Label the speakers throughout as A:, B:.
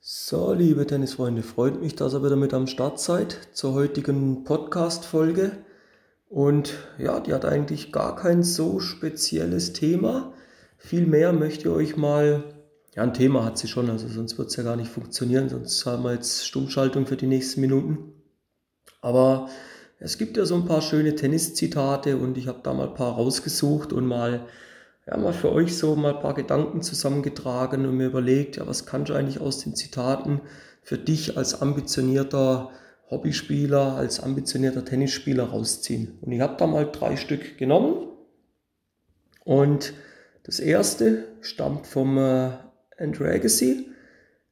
A: So, liebe Tennisfreunde, freut mich, dass ihr wieder mit am Start seid zur heutigen Podcast-Folge. Und ja, die hat eigentlich gar kein so spezielles Thema. Vielmehr möchte ich euch mal, ja, ein Thema hat sie schon, also sonst wird es ja gar nicht funktionieren, sonst haben wir jetzt Stummschaltung für die nächsten Minuten. Aber es gibt ja so ein paar schöne Tenniszitate und ich habe da mal ein paar rausgesucht und mal ja, mal für euch so mal ein paar Gedanken zusammengetragen und mir überlegt, ja, was kannst du eigentlich aus den Zitaten für dich als ambitionierter Hobbyspieler, als ambitionierter Tennisspieler rausziehen. Und ich habe da mal drei Stück genommen. Und das erste stammt vom äh, Andrew Agassi,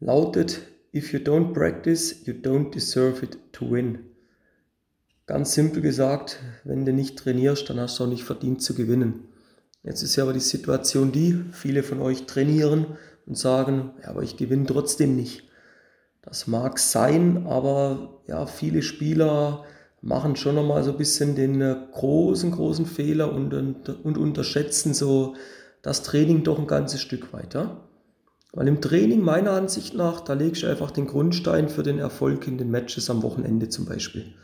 A: lautet, If you don't practice, you don't deserve it to win. Ganz simpel gesagt, wenn du nicht trainierst, dann hast du auch nicht verdient zu gewinnen. Jetzt ist ja aber die Situation die, viele von euch trainieren und sagen, ja, aber ich gewinne trotzdem nicht. Das mag sein, aber ja, viele Spieler machen schon nochmal so ein bisschen den äh, großen, großen Fehler und, und, und unterschätzen so das Training doch ein ganzes Stück weiter. Weil im Training meiner Ansicht nach, da legst du einfach den Grundstein für den Erfolg in den Matches am Wochenende zum Beispiel.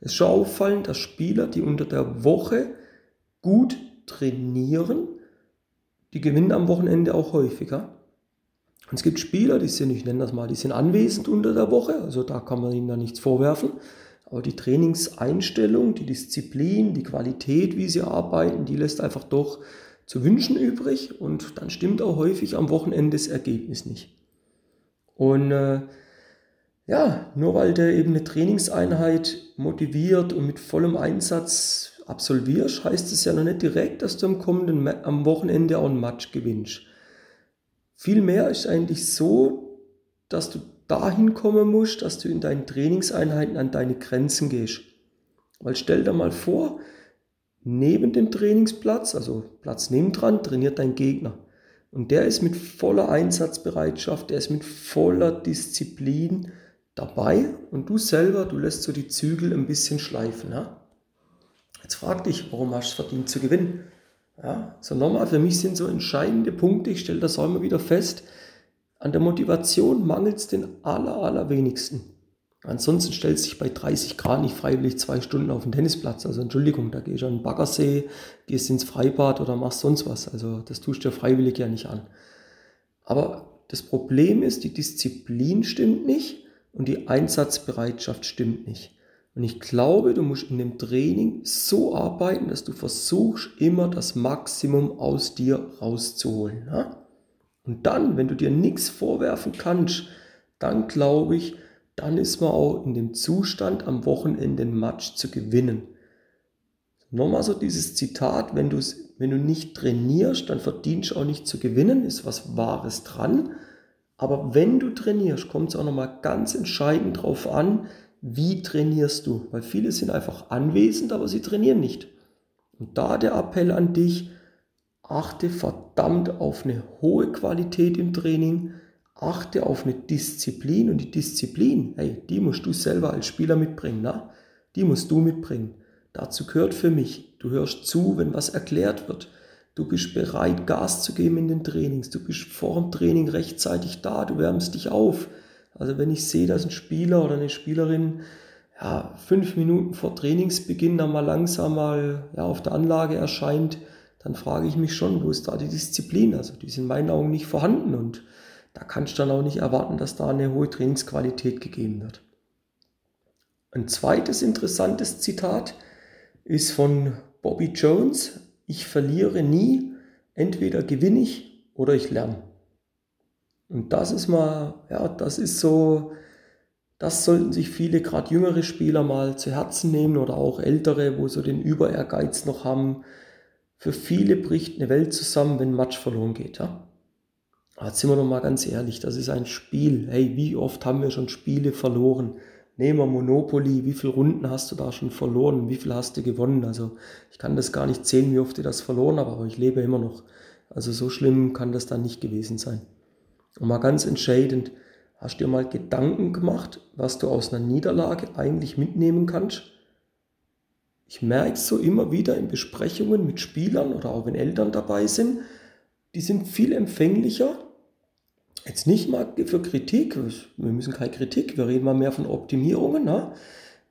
A: Es ist schon auffallend, dass Spieler, die unter der Woche gut trainieren, die gewinnen am Wochenende auch häufiger. Und es gibt Spieler, die sind, ich nenne das mal, die sind anwesend unter der Woche, also da kann man ihnen da nichts vorwerfen. Aber die Trainingseinstellung, die Disziplin, die Qualität, wie sie arbeiten, die lässt einfach doch zu wünschen übrig und dann stimmt auch häufig am Wochenende das Ergebnis nicht. Und äh, ja, nur weil der eben eine Trainingseinheit motiviert und mit vollem Einsatz absolvierst, heißt es ja noch nicht direkt, dass du am kommenden am Wochenende auch ein Match gewinnst. Vielmehr ist eigentlich so, dass du dahin kommen musst, dass du in deinen Trainingseinheiten an deine Grenzen gehst. Weil stell dir mal vor, neben dem Trainingsplatz, also Platz nebendran, trainiert dein Gegner. Und der ist mit voller Einsatzbereitschaft, der ist mit voller Disziplin dabei und du selber, du lässt so die Zügel ein bisschen schleifen. Ja? Jetzt frag dich, warum hast du es verdient zu gewinnen? Ja, so nochmal, für mich sind so entscheidende Punkte, ich stelle das auch immer wieder fest, an der Motivation mangelt es den aller, allerwenigsten. Ansonsten stellst du dich bei 30 Grad nicht freiwillig zwei Stunden auf den Tennisplatz. Also Entschuldigung, da gehst du an den Baggersee, gehst ins Freibad oder machst sonst was. Also das tust du ja freiwillig ja nicht an. Aber das Problem ist, die Disziplin stimmt nicht und die Einsatzbereitschaft stimmt nicht. Und ich glaube, du musst in dem Training so arbeiten, dass du versuchst, immer das Maximum aus dir rauszuholen. Ja? Und dann, wenn du dir nichts vorwerfen kannst, dann glaube ich, dann ist man auch in dem Zustand, am Wochenende ein Match zu gewinnen. Nochmal so dieses Zitat, wenn, wenn du nicht trainierst, dann verdienst du auch nicht zu gewinnen, ist was Wahres dran. Aber wenn du trainierst, kommt es auch nochmal ganz entscheidend darauf an, wie trainierst du? Weil viele sind einfach anwesend, aber sie trainieren nicht. Und da der Appell an dich, achte verdammt auf eine hohe Qualität im Training, achte auf eine Disziplin und die Disziplin, hey, die musst du selber als Spieler mitbringen, na? Die musst du mitbringen. Dazu gehört für mich, du hörst zu, wenn was erklärt wird. Du bist bereit, Gas zu geben in den Trainings. Du bist vor dem Training rechtzeitig da. Du wärmst dich auf. Also wenn ich sehe, dass ein Spieler oder eine Spielerin ja, fünf Minuten vor Trainingsbeginn dann mal langsam mal ja, auf der Anlage erscheint, dann frage ich mich schon, wo ist da die Disziplin? Also die ist in meinen Augen nicht vorhanden und da kannst du dann auch nicht erwarten, dass da eine hohe Trainingsqualität gegeben wird. Ein zweites interessantes Zitat ist von Bobby Jones. Ich verliere nie, entweder gewinne ich oder ich lerne. Und das ist mal, ja, das ist so, das sollten sich viele, gerade jüngere Spieler mal zu Herzen nehmen oder auch ältere, wo so den Über-Ehrgeiz noch haben. Für viele bricht eine Welt zusammen, wenn ein Match verloren geht. Ja? Aber jetzt sind wir noch mal ganz ehrlich, das ist ein Spiel. Hey, wie oft haben wir schon Spiele verloren? Nehmen wir Monopoly, wie viele Runden hast du da schon verloren? Wie viel hast du gewonnen? Also ich kann das gar nicht sehen, wie oft ich das verloren habe, aber ich lebe immer noch. Also so schlimm kann das dann nicht gewesen sein. Und mal ganz entscheidend, hast du dir mal Gedanken gemacht, was du aus einer Niederlage eigentlich mitnehmen kannst? Ich merke es so immer wieder in Besprechungen mit Spielern oder auch wenn Eltern dabei sind, die sind viel empfänglicher Jetzt nicht mal für Kritik, wir müssen keine Kritik, wir reden mal mehr von Optimierungen. Ne?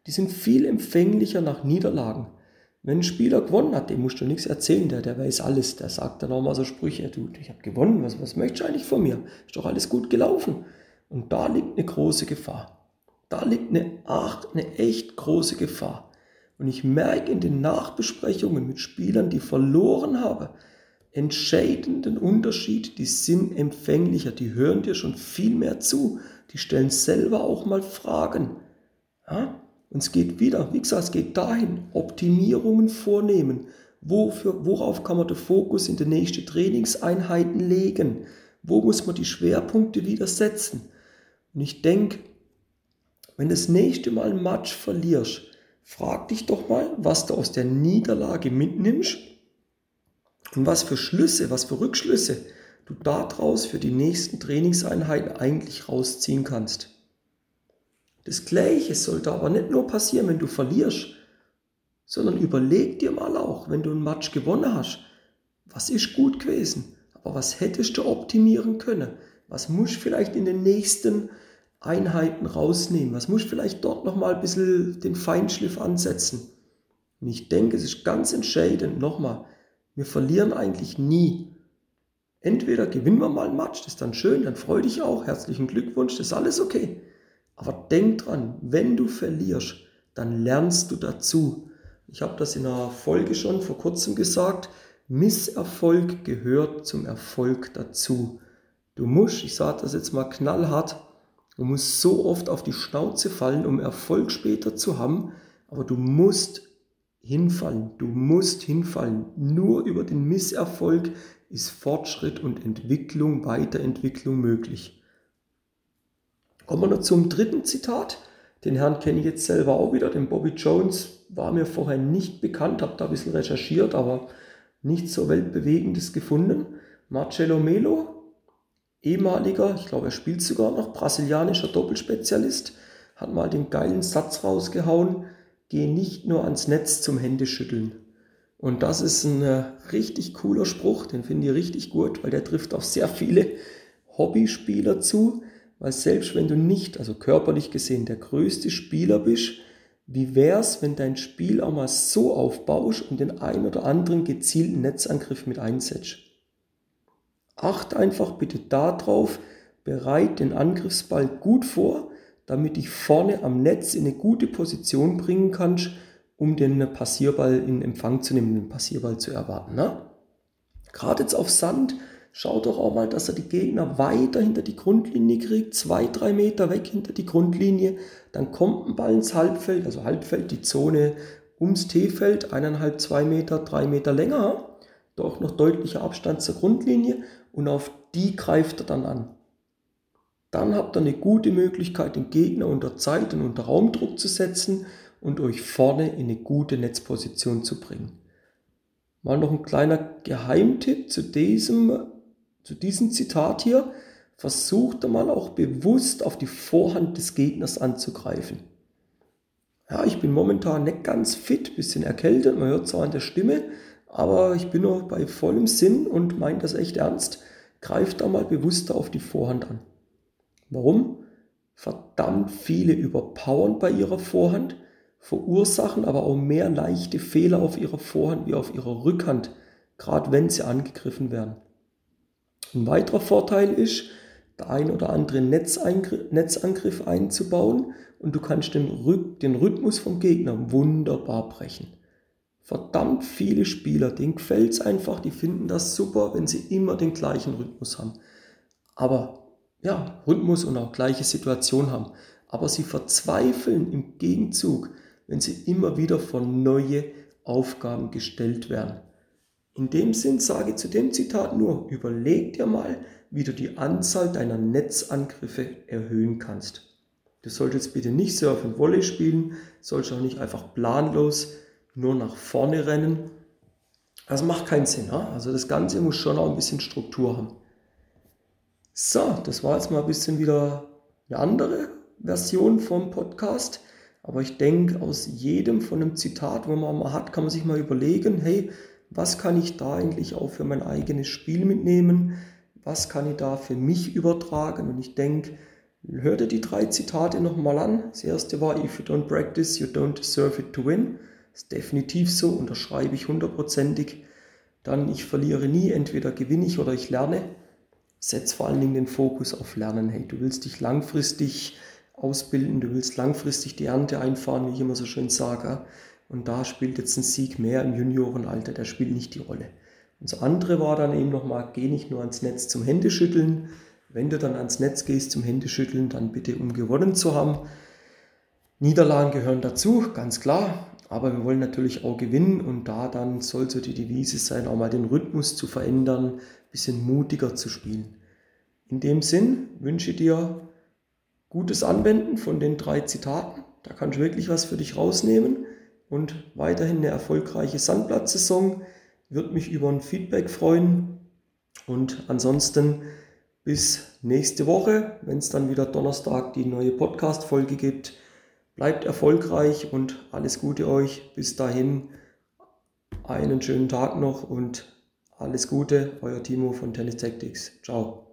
A: Die sind viel empfänglicher nach Niederlagen. Wenn ein Spieler gewonnen hat, dem musst du nichts erzählen, der, der weiß alles, der sagt dann auch mal so Sprüche, du, ich habe gewonnen, was, was möchtest du eigentlich von mir? Ist doch alles gut gelaufen. Und da liegt eine große Gefahr. Da liegt eine, eine echt große Gefahr. Und ich merke in den Nachbesprechungen mit Spielern, die verloren haben, entscheidenden Unterschied, die sind empfänglicher, die hören dir schon viel mehr zu, die stellen selber auch mal Fragen. Ja? Und es geht wieder, wie gesagt, es geht dahin, Optimierungen vornehmen. Wofür, worauf kann man den Fokus in die nächsten Trainingseinheiten legen? Wo muss man die Schwerpunkte wieder setzen? Und ich denke, wenn du das nächste Mal ein Match verlierst, frag dich doch mal, was du aus der Niederlage mitnimmst und was für Schlüsse, was für Rückschlüsse du daraus für die nächsten Trainingseinheiten eigentlich rausziehen kannst. Das Gleiche sollte aber nicht nur passieren, wenn du verlierst, sondern überleg dir mal auch, wenn du ein Match gewonnen hast, was ist gut gewesen, aber was hättest du optimieren können? Was musst du vielleicht in den nächsten Einheiten rausnehmen? Was musst du vielleicht dort nochmal ein bisschen den Feinschliff ansetzen? Und ich denke, es ist ganz entscheidend, nochmal, wir verlieren eigentlich nie. Entweder gewinnen wir mal ein Match, das ist dann schön, dann freu dich auch, herzlichen Glückwunsch, das ist alles okay. Aber denk dran, wenn du verlierst, dann lernst du dazu. Ich habe das in einer Folge schon vor kurzem gesagt. Misserfolg gehört zum Erfolg dazu. Du musst, ich sage das jetzt mal knallhart, du musst so oft auf die Schnauze fallen, um Erfolg später zu haben, aber du musst hinfallen, du musst hinfallen. Nur über den Misserfolg ist Fortschritt und Entwicklung, Weiterentwicklung möglich. Kommen wir noch zum dritten Zitat. Den Herrn kenne ich jetzt selber auch wieder. Den Bobby Jones war mir vorher nicht bekannt, habe da ein bisschen recherchiert, aber nichts so weltbewegendes gefunden. Marcello Melo, ehemaliger, ich glaube, er spielt sogar noch, brasilianischer Doppelspezialist, hat mal den geilen Satz rausgehauen, geh nicht nur ans Netz zum Händeschütteln. Und das ist ein äh, richtig cooler Spruch, den finde ich richtig gut, weil der trifft auf sehr viele Hobbyspieler zu, weil selbst wenn du nicht, also körperlich gesehen, der größte Spieler bist, wie wär's, wenn dein Spiel auch mal so aufbaust und den ein oder anderen gezielten Netzangriff mit einsetzt? Acht einfach bitte darauf, bereit den Angriffsball gut vor, damit dich vorne am Netz in eine gute Position bringen kannst, um den Passierball in Empfang zu nehmen, den Passierball zu erwarten. Ne? Gerade jetzt auf Sand Schau doch auch mal, dass er die Gegner weiter hinter die Grundlinie kriegt, zwei, drei Meter weg hinter die Grundlinie. Dann kommt ein Ball ins Halbfeld, also Halbfeld, die Zone ums T-Feld, eineinhalb, zwei Meter, drei Meter länger. Doch noch deutlicher Abstand zur Grundlinie und auf die greift er dann an. Dann habt ihr eine gute Möglichkeit, den Gegner unter Zeit und unter Raumdruck zu setzen und euch vorne in eine gute Netzposition zu bringen. Mal noch ein kleiner Geheimtipp zu diesem zu diesem Zitat hier, versucht er mal auch bewusst auf die Vorhand des Gegners anzugreifen. Ja, ich bin momentan nicht ganz fit, bisschen erkältet, man hört zwar an der Stimme, aber ich bin noch bei vollem Sinn und meine das echt ernst. Greift da mal bewusster auf die Vorhand an. Warum? Verdammt viele überpowern bei ihrer Vorhand, verursachen aber auch mehr leichte Fehler auf ihrer Vorhand wie auf ihrer Rückhand, gerade wenn sie angegriffen werden. Ein weiterer Vorteil ist, der ein oder andere Netzangriff einzubauen und du kannst den, Rhythmus vom Gegner wunderbar brechen. Verdammt viele Spieler, denen gefällt es einfach, die finden das super, wenn sie immer den gleichen Rhythmus haben. Aber ja, Rhythmus und auch gleiche Situation haben. Aber sie verzweifeln im Gegenzug, wenn sie immer wieder vor neue Aufgaben gestellt werden. In dem Sinn sage ich zu dem Zitat nur, überleg dir mal, wie du die Anzahl deiner Netzangriffe erhöhen kannst. Du solltest bitte nicht Surf und Volley spielen, sollst auch nicht einfach planlos nur nach vorne rennen. Das macht keinen Sinn. Also das Ganze muss schon auch ein bisschen Struktur haben. So, das war jetzt mal ein bisschen wieder eine andere Version vom Podcast. Aber ich denke, aus jedem von einem Zitat, wo man mal hat, kann man sich mal überlegen, hey, was kann ich da eigentlich auch für mein eigenes Spiel mitnehmen, was kann ich da für mich übertragen? Und ich denke, hör dir die drei Zitate nochmal an. Das erste war, if you don't practice, you don't deserve it to win. Das ist definitiv so, unterschreibe ich hundertprozentig. Dann, ich verliere nie, entweder gewinne ich oder ich lerne. Setz vor allen Dingen den Fokus auf Lernen. Hey, du willst dich langfristig ausbilden, du willst langfristig die Ernte einfahren, wie ich immer so schön sage. Und da spielt jetzt ein Sieg mehr im Juniorenalter, der spielt nicht die Rolle. Und das andere war dann eben nochmal, geh nicht nur ans Netz zum Händeschütteln. Wenn du dann ans Netz gehst zum Händeschütteln, dann bitte um gewonnen zu haben. Niederlagen gehören dazu, ganz klar. Aber wir wollen natürlich auch gewinnen und da dann soll so die Devise sein, auch mal den Rhythmus zu verändern, ein bisschen mutiger zu spielen. In dem Sinn wünsche ich dir gutes Anwenden von den drei Zitaten. Da kannst du wirklich was für dich rausnehmen und weiterhin eine erfolgreiche Sandplatzsaison. Würde mich über ein Feedback freuen. Und ansonsten bis nächste Woche, wenn es dann wieder Donnerstag die neue Podcast-Folge gibt. Bleibt erfolgreich und alles Gute euch. Bis dahin einen schönen Tag noch und alles Gute. Euer Timo von Tennis Tactics. Ciao.